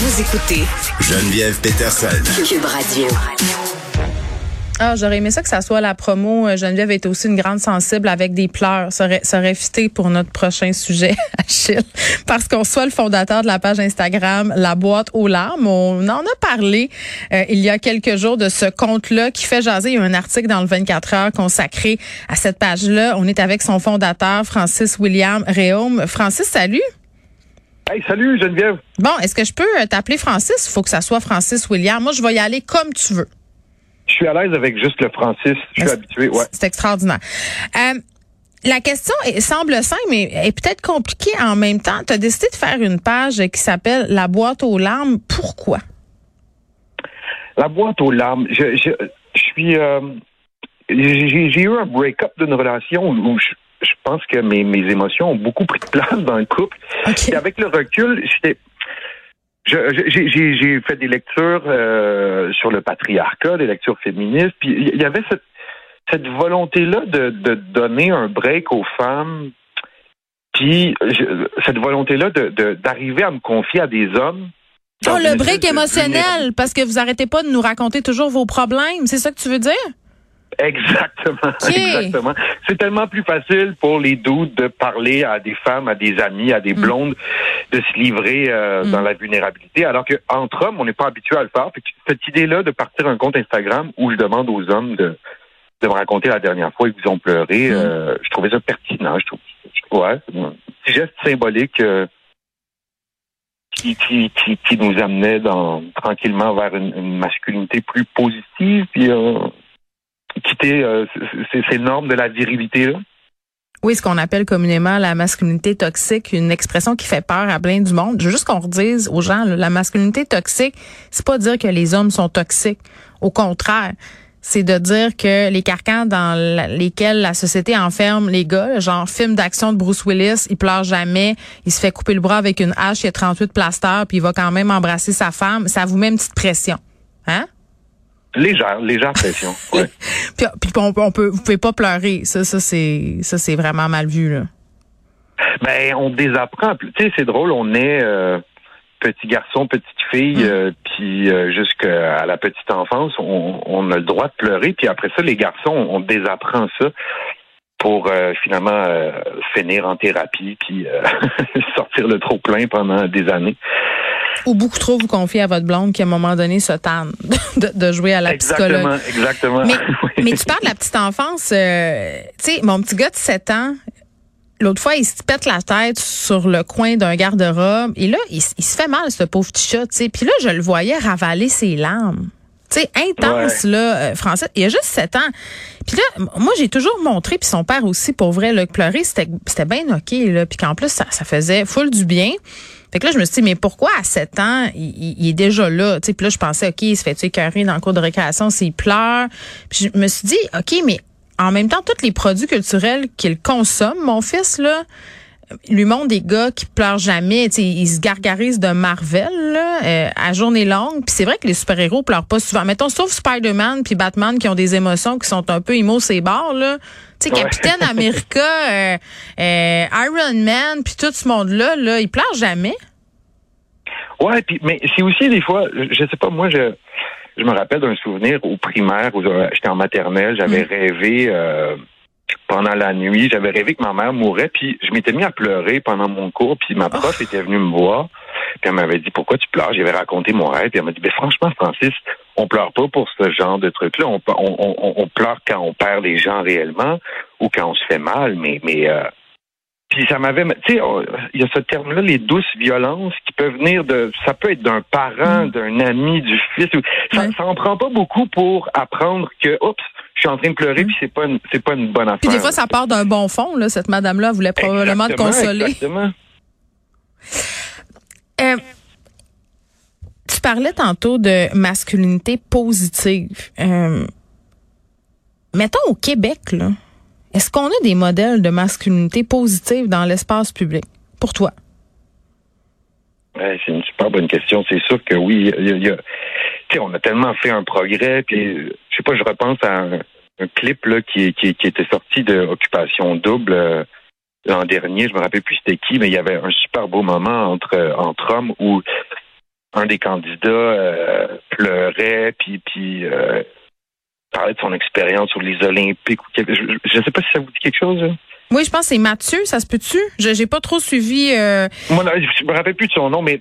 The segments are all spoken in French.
Vous écoutez Geneviève Peterson. Cube Radio. Ah, j'aurais aimé ça que ça soit la promo. Euh, Geneviève est aussi une grande sensible avec des pleurs. Ça aurait, ça aurait fité pour notre prochain sujet, Achille. Parce qu'on soit le fondateur de la page Instagram La boîte aux larmes. On en a parlé euh, il y a quelques jours de ce compte-là qui fait jaser. Il y a un article dans le 24 heures consacré à cette page-là. On est avec son fondateur, Francis William Réaume. Francis, salut. Hey, salut Geneviève. Bon, est-ce que je peux euh, t'appeler Francis? Il faut que ça soit Francis William. Moi, je vais y aller comme tu veux. Je suis à l'aise avec juste le Francis. Je suis habitué, ouais. C'est extraordinaire. Euh, la question est, semble simple, mais est peut-être compliquée en même temps. Tu as décidé de faire une page qui s'appelle La boîte aux larmes. Pourquoi? La boîte aux larmes. Je, je, je suis. Euh, j'ai eu un break-up d'une relation où je, je pense que mes, mes émotions ont beaucoup pris de place dans le couple. OK. Et avec le recul, j'étais. J'ai fait des lectures euh, sur le patriarcat, des lectures féministes, puis il y avait cette, cette volonté-là de, de donner un break aux femmes, puis je- cette volonté-là de- de- d'arriver à me confier à des hommes. Oh, le break émotionnel, parce que vous arrêtez pas de nous raconter toujours vos problèmes. C'est ça que tu veux dire? Exactement, exactement. C'est tellement plus facile pour les doutes de parler à des femmes, à des amis, à des Mm. blondes, de se livrer euh, Mm. dans la vulnérabilité, alors que entre hommes, on n'est pas habitué à le faire. Cette idée-là de partir un compte Instagram où je demande aux hommes de, de me raconter la dernière fois qu'ils ont pleuré, Mm. euh, je trouvais ça pertinent. Je trouve, je- ouais, c'est un petit geste symbolique. euh, qui, qui, qui, qui nous amenait dans, tranquillement vers une, une masculinité plus positive, puis euh, quitter euh, ces, normes de la virilité là? Oui, ce qu'on appelle communément la masculinité toxique, une expression qui fait peur à plein du monde. Je veux juste qu'on redise aux gens, la masculinité toxique, c'est pas dire que les hommes sont toxiques. Au contraire, c'est de dire que les carcans dans lesquels la société enferme les gars, genre film d'action de Bruce Willis, il pleure jamais, il se fait couper le bras avec une hache, il a 38 plasters, puis il va quand même embrasser sa femme, ça vous met une petite pression. Hein? Légère, légère pression. Ouais. Puis, puis on, on peut, vous pouvez pas pleurer. Ça, ça c'est, ça c'est vraiment mal vu là. Ben, on désapprend. Tu sais, c'est drôle, on est euh, petit garçon, petite fille, Mm. euh, puis euh, jusqu'à la petite enfance, on, on a le droit de pleurer. Puis après ça, les garçons, on désapprend ça pour euh, finalement euh, finir en thérapie, puis euh, sortir le trop plein pendant des années. Ou beaucoup trop vous confiez à votre blonde qui, à un moment donné, se tanne de, de jouer à la exactement, psychologue. exactement. Mais, Oui. mais tu parles de la petite enfance. euh, tu sais, mon petit gars de 7 ans, l'autre fois, il se pète la tête sur le coin d'un garde-robe. Et là, il, il se fait mal, ce pauvre petit chat. tu sais. Puis là, je le voyais ravaler ses larmes. Tu sais, intense, là, euh, Français. Il a juste 7 ans. Puis là, moi, j'ai toujours montré, puis son père aussi, pour vrai, là, que pleurer, c'était c'était bien OK, là. Puis qu'en plus, ça, ça faisait full du bien. Fait que là, je me suis dit, mais pourquoi à 7 ans, il, il- est déjà là? Puis là, je pensais, OK, il se fait écœurer dans le cours de récréation s'il pleure? Puis je me suis dit, OK, mais en même temps, tous les produits culturels qu'il consomme, mon fils, là, lui montre des gars qui pleurent jamais. Tu sais, ils se gargarisent de Marvel là, euh, à journée longue. Puis c'est vrai que les super-héros pleurent pas souvent. Mettons, sauf Spider-Man puis Batman qui ont des émotions qui sont un peu émo ces barres, là. Tu sais, Ouais. Capitaine America, euh, euh, Iron Man, puis tout ce monde-là, là, ils pleurent jamais. Ouais, puis mais c'est aussi des fois, je sais pas, moi je je me rappelle d'un souvenir au primaire où j'étais en maternelle, j'avais Mm. rêvé euh, pendant la nuit, j'avais rêvé que ma mère mourait, puis je m'étais mis à pleurer pendant mon cours, puis ma prof était venue me voir, puis elle m'avait dit pourquoi tu pleures, j'avais raconté mon rêve, puis elle m'a dit ben franchement Francis, on pleure pas pour ce genre de truc là, on, on, on, on pleure quand on perd les gens réellement ou quand on se fait mal, mais mais euh, puis ça m'avait, tu sais, on- il y a ce terme-là, les douces violences qui peuvent venir de, ça peut être d'un parent, d'un ami, du fils. ou- Ça, Ouais. ça en prend pas beaucoup pour apprendre que, oups, je suis en train de pleurer, puis c'est pas, une, c'est pas une bonne affaire. Puis des fois, ça part d'un bon fond. Là, cette madame-là voulait probablement te consoler. Exactement. Euh, tu parlais tantôt de masculinité positive. Euh, mettons au Québec, là, est-ce qu'on a des modèles de masculinité positive dans l'espace public? Pour toi? Ouais, c'est une super bonne question. C'est sûr que oui, il y a, il y a- tu sais, on a tellement fait un progrès. Puis, je sais pas, je repense à un, un clip là qui, qui, qui était sorti de Occupation Double euh, l'an dernier. Je me rappelle plus c'était qui, mais il y avait un super beau moment entre entre hommes où un des candidats euh, pleurait, puis, puis euh, parlait de son expérience sur les Olympiques. Je ne sais pas si ça vous dit quelque chose. Hein? Oui, je pense que c'est Mathieu, ça se peut-tu? Je n'ai pas trop suivi. Euh... Moi, je me rappelle plus de son nom, mais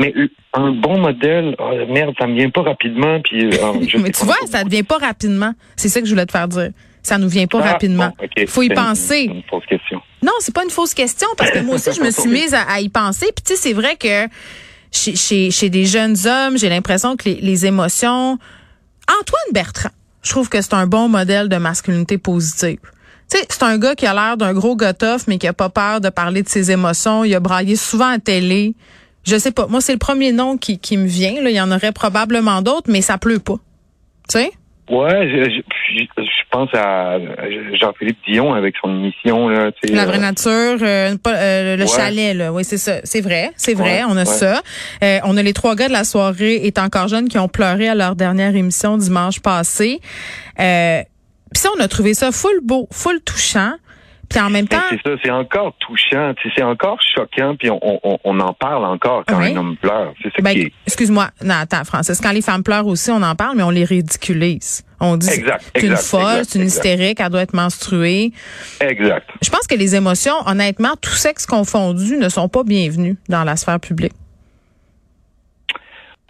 mais un bon modèle, oh, merde, ça me vient pas rapidement. Puis, oh, mais tu vois, ça ne vient pas rapidement. C'est ça que je voulais te faire dire. Ça nous vient pas ah, rapidement. Il faut y penser. C'est une fausse question. Non, c'est pas une fausse question parce que moi aussi je me suis mise à, y penser. Puis tu sais, c'est vrai que chez, chez, chez, des jeunes hommes, j'ai l'impression que les, les émotions. Antoine Bertrand, je trouve que c'est un bon modèle de masculinité positive. Tu sais, c'est un gars qui a l'air d'un gros gotoff, mais qui a pas peur de parler de ses émotions. Il a braillé souvent à télé. Je sais pas. Moi, c'est le premier nom qui, qui me vient. Là. Il y en aurait probablement d'autres, mais ça pleut pas. Tu sais? Ouais, je, je, pense à Jean-Philippe Dion avec son émission là. La vraie euh, nature, euh, euh, le chalet là. Oui, c'est ça. C'est vrai, c'est vrai. on a ça. on a les trois gars de la soirée est encore jeunes qui ont pleuré à leur dernière émission dimanche passé. Euh, Puis ça, on a trouvé ça full beau, full touchant. Puis en même temps. C'est ça, c'est encore touchant, c'est encore choquant, puis on, on, on, en parle encore quand un homme pleure. C'est ça ben, qui est. Excuse-moi, non, attends, Francis, quand les femmes pleurent aussi, on en parle, mais on les ridiculise. On dit c'est une folle, c'est une hystérique, elle doit être menstruée. Exact. Je pense que les émotions, honnêtement, tout sexe confondu, ne sont pas bienvenues dans la sphère publique.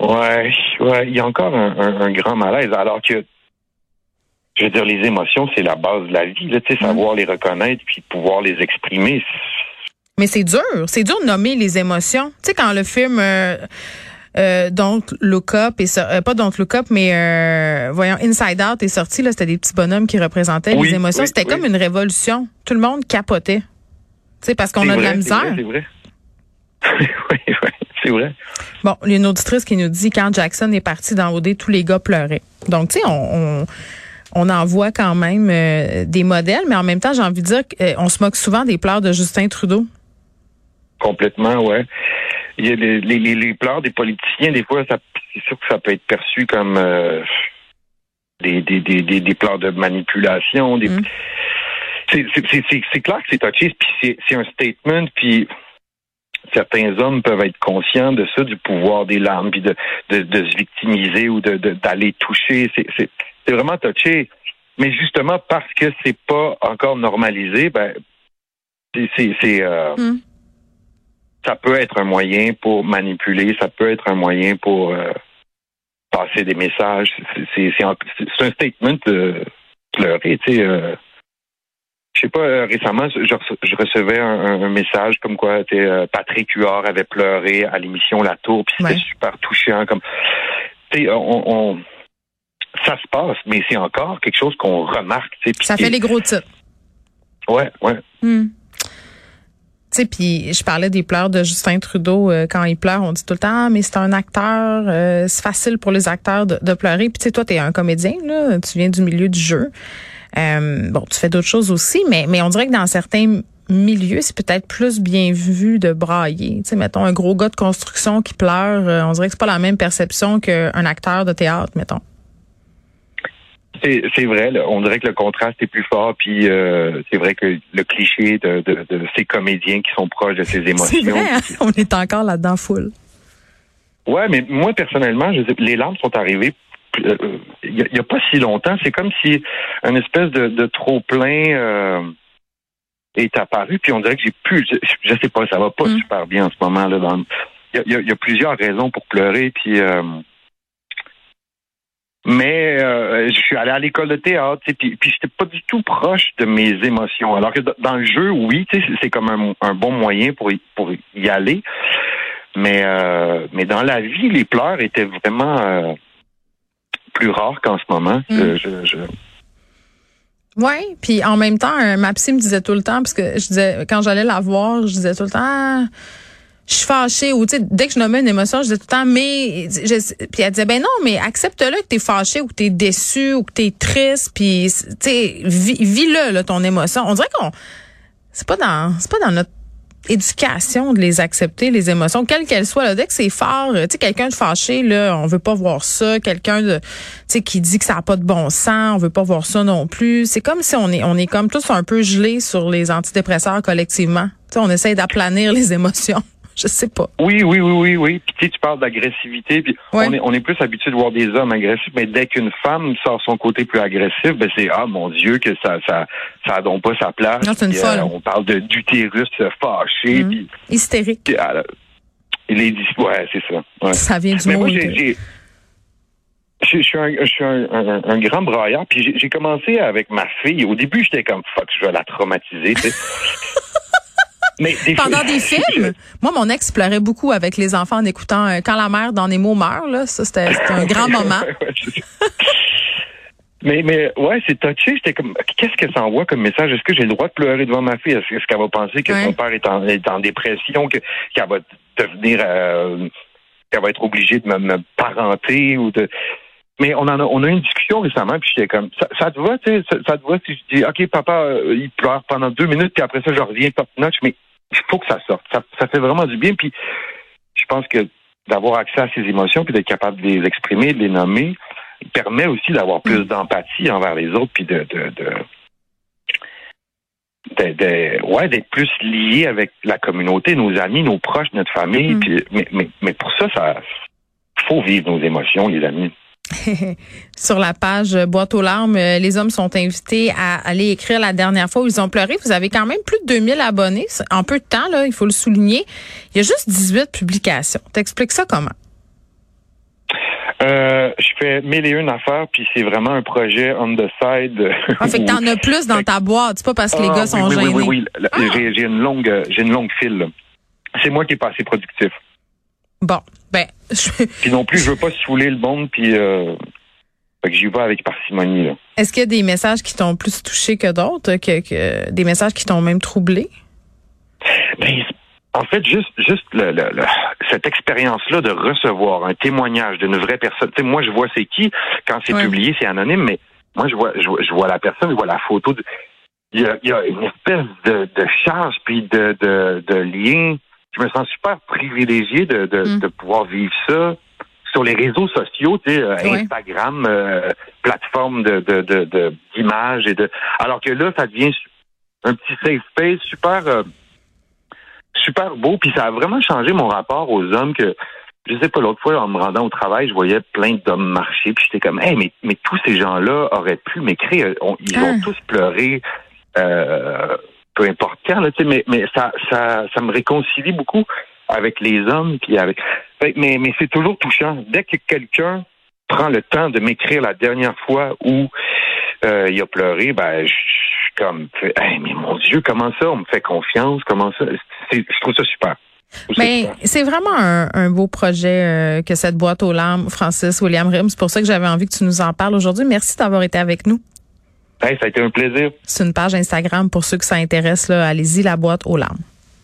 Ouais, ouais, il y a encore un, un, un grand malaise, alors que je veux dire, les émotions, c'est la base de la vie. Là, tu sais, savoir les reconnaître puis pouvoir les exprimer. Mais c'est dur. C'est dur de nommer les émotions. Tu sais, quand le film euh, euh, Don't Look Up, est euh, pas Don't Look Up, mais euh, voyons, Inside Out est sorti, là, c'était des petits bonhommes qui représentaient les émotions. c'était comme une révolution. Tout le monde capotait. Tu sais, parce qu'on a de la misère. C'est vrai. oui, oui, c'est vrai. Bon, il y a une auditrice qui nous dit quand Jackson est parti dans OD, tous les gars pleuraient. Donc, tu sais, on, on on en voit quand même euh, des modèles, mais en même temps, j'ai envie de dire qu'on se moque souvent des pleurs de Justin Trudeau. Complètement, ouais. Il y a les, les, pleurs des politiciens, des fois, c'est sûr que ça peut être perçu comme euh, des, des, des, des, pleurs de manipulation. Des, mm. C'est clair que c'est touché, puis c'est un statement, puis certains hommes peuvent être conscients de ça, du pouvoir des larmes, puis de, de, de se victimiser ou de d'aller toucher. C'est c'est vraiment touché. Mais justement parce que c'est pas encore normalisé, ben c'est euh, hmm. ça peut être un moyen pour manipuler, ça peut être un moyen pour euh, passer des messages. C'est un statement de pleurer, tu sais. Euh, je sais pas, récemment, je, recevais un, message comme quoi Patrick Huard avait pleuré à l'émission La Tour, puis c'était super touchant. Comme, on, on, ça se passe, mais c'est encore quelque chose qu'on remarque. Ça fait les gros titres. Ouais, ouais. Hmm. Tu sais, puis je parlais des pleurs de Justin Trudeau. Euh, quand il pleure, on dit tout le temps, ah, mais c'est un acteur, euh, c'est facile pour les acteurs de, pleurer. Puis tu sais, toi, tu es un comédien, là, tu viens du milieu du jeu. Euh, bon, tu fais d'autres choses aussi, mais, mais on dirait que dans certains milieux, c'est peut-être plus bien vu de brailler. Tu sais, mettons, un gros gars de construction qui pleure, on dirait que c'est pas la même perception qu'un acteur de théâtre, mettons. C'est vrai, on dirait que le contraste est plus fort, puis euh, c'est vrai que le cliché de, ces comédiens qui sont proches de ces émotions. Vrai, hein? On est encore là-dedans full. Ouais, mais moi personnellement, je, les larmes sont arrivées euh, il n'y a, pas si longtemps. C'est comme si un espèce de, trop plein euh, est apparu, puis on dirait que j'ai plus, je, sais pas, ça va pas mm. super bien en ce moment là. il y a, plusieurs raisons pour pleurer, puis mais euh, je suis allé à l'école de théâtre, puis, puis j'étais pas du tout proche de mes émotions. Alors que dans le jeu, oui, c'est comme un, bon moyen pour y, pour y aller. Mais euh, mais dans la vie, les pleurs étaient vraiment euh, plus rares qu'en ce moment. Mm. Je, Oui, puis en même temps, ma psy me disait tout le temps, parce que je disais quand j'allais la voir, je disais tout le temps. Ah, je suis fâchée. Ou tu sais dès que je nommais une émotion je disais tout le temps mais puis elle disait ben non mais accepte-le que tu es fâché ou que tu es déçu ou que tu es triste puis tu sais vis-le là, ton émotion. On dirait qu'on c'est pas dans c'est pas dans notre éducation de les accepter les émotions quelles qu'elles soient là. Dès que c'est fort tu sais quelqu'un de fâché là on veut pas voir ça. Quelqu'un de tu sais qui dit que ça a pas de bon sens on veut pas voir ça non plus. C'est comme si on est on est comme tous un peu gelés sur les antidépresseurs collectivement. Tu sais on essaie d'aplanir les émotions Je sais pas. Oui, oui, oui, oui, oui. Puis tu, sais, tu parles d'agressivité, puis on, est, on est plus habitué de voir des hommes agressifs, mais dès qu'une femme sort son côté plus agressif, ben c'est ah mon Dieu que ça ça ça pas sa place. Non, une folle. on parle de d'utérus fâché, puis Hystérique. puis, ah, là, les ouais, c'est ça. ouais. Ça vient du Mais moi, j'ai, je je suis un, je suis un, un- un grand braillard, puis j'ai, commencé avec ma fille. Au début, j'étais comme fuck, je vais la traumatiser. Mais des Pendant des films, moi, mon ex pleurait beaucoup avec les enfants en écoutant euh, Quand la mère dans Nemo meurt. Là, ça, c'était un grand moment. Mais, mais ouais, c'est touché. J'étais comme, qu'est-ce que ça envoie comme message? Est-ce que j'ai le droit de pleurer devant ma fille? Est-ce, qu'elle va penser que Ouais. son père est en, est en dépression, que, qu'elle va devenir, euh, qu'elle va être obligée de me, me parenter ou de. Mais on en a, on a eu une discussion récemment, puis j'étais comme, ça, ça te va, tu sais, ça, ça te va si je dis, ok, papa, euh, il pleure pendant deux minutes, puis après ça, je reviens top notch, mais il faut que ça sorte. Ça, ça fait vraiment du bien, puis je pense que d'avoir accès à ses émotions, puis d'être capable de les exprimer, de les nommer, permet aussi d'avoir plus d'empathie envers les autres, puis de, de, de de- de- ouais, d'être plus lié avec la communauté, nos amis, nos proches, notre famille. Mhm. Puis, mais, mais, mais pour ça, ça faut vivre nos émotions, les amis. Sur la page Boîte aux larmes, euh, les hommes sont invités à aller écrire la dernière fois où ils ont pleuré. Vous avez quand même plus de 2000 abonnés en peu de temps, là, il faut le souligner. Il y a juste 18 publications. T'expliques ça comment? Euh, je fais mille et une affaires, puis c'est vraiment un projet on the side. Ah, fait que t'en as plus dans ta boîte. C'est pas parce que les Ah, gars oui, sont oui, gênés. Oui, oui, oui. Ah. J'ai, une longue, j'ai une longue file. C'est moi qui est pas assez productif. Bon, ben, je- Puis non plus, je veux pas saouler le monde, puis euh, fait que j'y vais avec parcimonie. Là. est-ce qu'il y a des messages qui t'ont plus touché que d'autres, que, que des messages qui t'ont même troublé? Ben, en fait, juste, juste le, le- le- cette expérience-là de recevoir un témoignage d'une vraie personne. Tu sais, moi, je vois c'est qui. Quand c'est publié, c'est anonyme, mais moi, je vois, je, vois- je vois la personne, je vois la photo. de- il, y a, il y a une espèce de, de charge puis de, de, de lien. Je me sens super privilégié de, de, Mm. de pouvoir vivre ça sur les réseaux sociaux, tu sais, euh. Instagram, euh, plateforme de, de, de, de- d'images et de. Alors que là, ça devient un petit safe space super. euh, super beau, puis ça a vraiment changé mon rapport aux hommes que je sais pas l'autre fois en me rendant au travail, je voyais plein d'hommes marcher, puis j'étais comme hey mais mais tous ces gens-là auraient pu m'écrire, On- ils Ah. ont tous pleuré euh, peu importe quand là, tu sais mais mais ça ça ça me réconcilie beaucoup avec les hommes puis avec mais mais c'est toujours touchant dès que quelqu'un prend le temps de m'écrire la dernière fois où euh, il a pleuré, ben je suis comme hey, mais mon Dieu, comment ça, on me fait confiance, comment ça, je trouve ça super. C'est vraiment un, un beau projet euh, que cette boîte aux larmes, Francis William Rim. C'est pour ça que j'avais envie que tu nous en parles aujourd'hui. Merci d'avoir été avec nous. Hey, ça a été un plaisir. C'est une page Instagram pour ceux que ça intéresse. Allez-y, la boîte aux larmes.